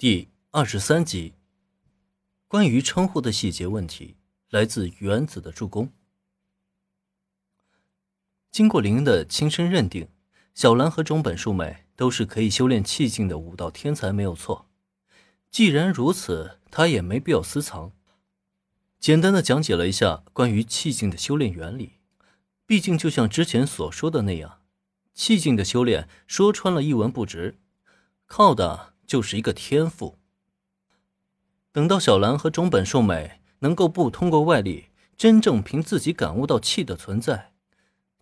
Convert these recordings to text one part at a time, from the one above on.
第二十三集，关于称呼的细节问题来自原子的助攻。经过林的亲身认定，小兰和中本树美都是可以修炼气境的武道天才，没有错。既然如此，他也没必要私藏，简单的讲解了一下关于气境的修炼原理。毕竟，就像之前所说的那样，气境的修炼说穿了一文不值，靠的。就是一个天赋。等到小兰和中本寿美能够不通过外力，真正凭自己感悟到气的存在，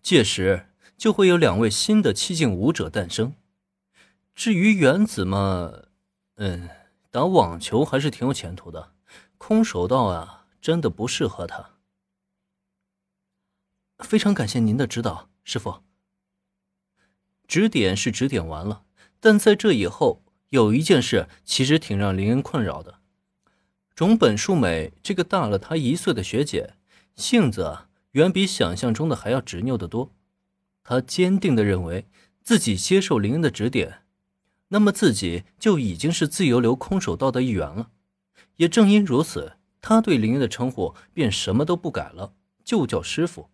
届时就会有两位新的气境武者诞生。至于原子嘛，嗯，打网球还是挺有前途的，空手道啊，真的不适合他。非常感谢您的指导，师傅。指点是指点完了，但在这以后。有一件事其实挺让林恩困扰的，种本树美这个大了他一岁的学姐，性子远比想象中的还要执拗得多。她坚定地认为自己接受林恩的指点，那么自己就已经是自由流空手道的一员了。也正因如此，他对林恩的称呼便什么都不改了，就叫师傅。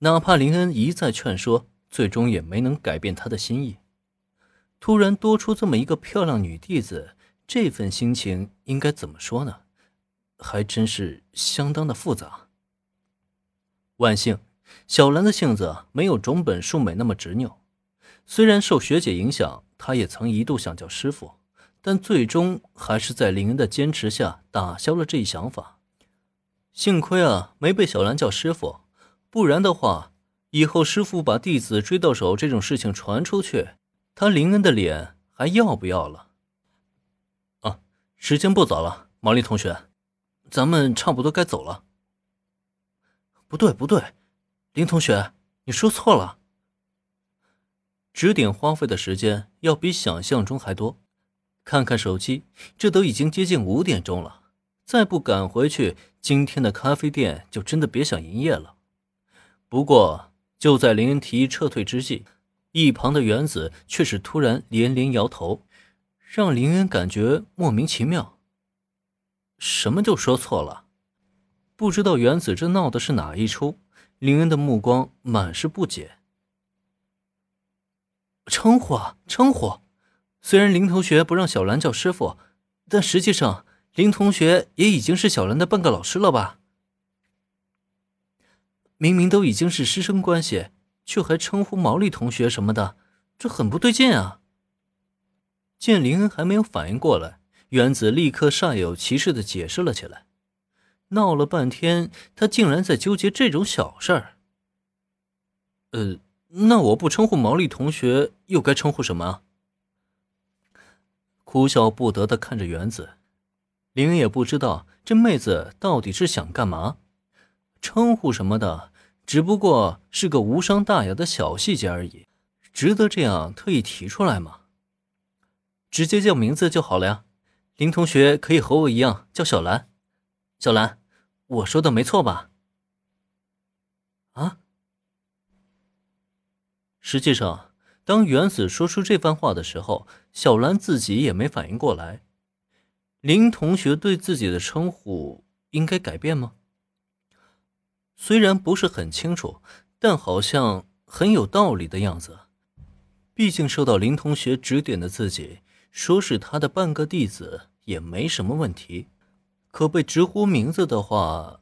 哪怕林恩一再劝说，最终也没能改变他的心意。突然多出这么一个漂亮女弟子，这份心情应该怎么说呢？还真是相当的复杂。万幸，小兰的性子没有种本树美那么执拗。虽然受学姐影响，她也曾一度想叫师傅，但最终还是在林恩的坚持下打消了这一想法。幸亏啊，没被小兰叫师傅，不然的话，以后师傅把弟子追到手这种事情传出去。他林恩的脸还要不要了？啊，时间不早了，毛利同学，咱们差不多该走了。不对，不对，林同学，你说错了。指点花费的时间要比想象中还多。看看手机，这都已经接近五点钟了，再不赶回去，今天的咖啡店就真的别想营业了。不过，就在林恩提议撤退之际。一旁的原子却是突然连连摇头，让林恩感觉莫名其妙。什么就说错了？不知道原子这闹的是哪一出？林恩的目光满是不解。称呼啊，称呼！虽然林同学不让小兰叫师傅，但实际上林同学也已经是小兰的半个老师了吧？明明都已经是师生关系。却还称呼毛利同学什么的，这很不对劲啊！见林恩还没有反应过来，原子立刻煞有其事的解释了起来。闹了半天，他竟然在纠结这种小事儿。呃，那我不称呼毛利同学，又该称呼什么？哭笑不得的看着原子，林恩也不知道这妹子到底是想干嘛，称呼什么的。只不过是个无伤大雅的小细节而已，值得这样特意提出来吗？直接叫名字就好了呀。林同学可以和我一样叫小兰。小兰，我说的没错吧？啊？实际上，当原子说出这番话的时候，小兰自己也没反应过来。林同学对自己的称呼应该改变吗？虽然不是很清楚，但好像很有道理的样子。毕竟受到林同学指点的自己，说是他的半个弟子也没什么问题。可被直呼名字的话，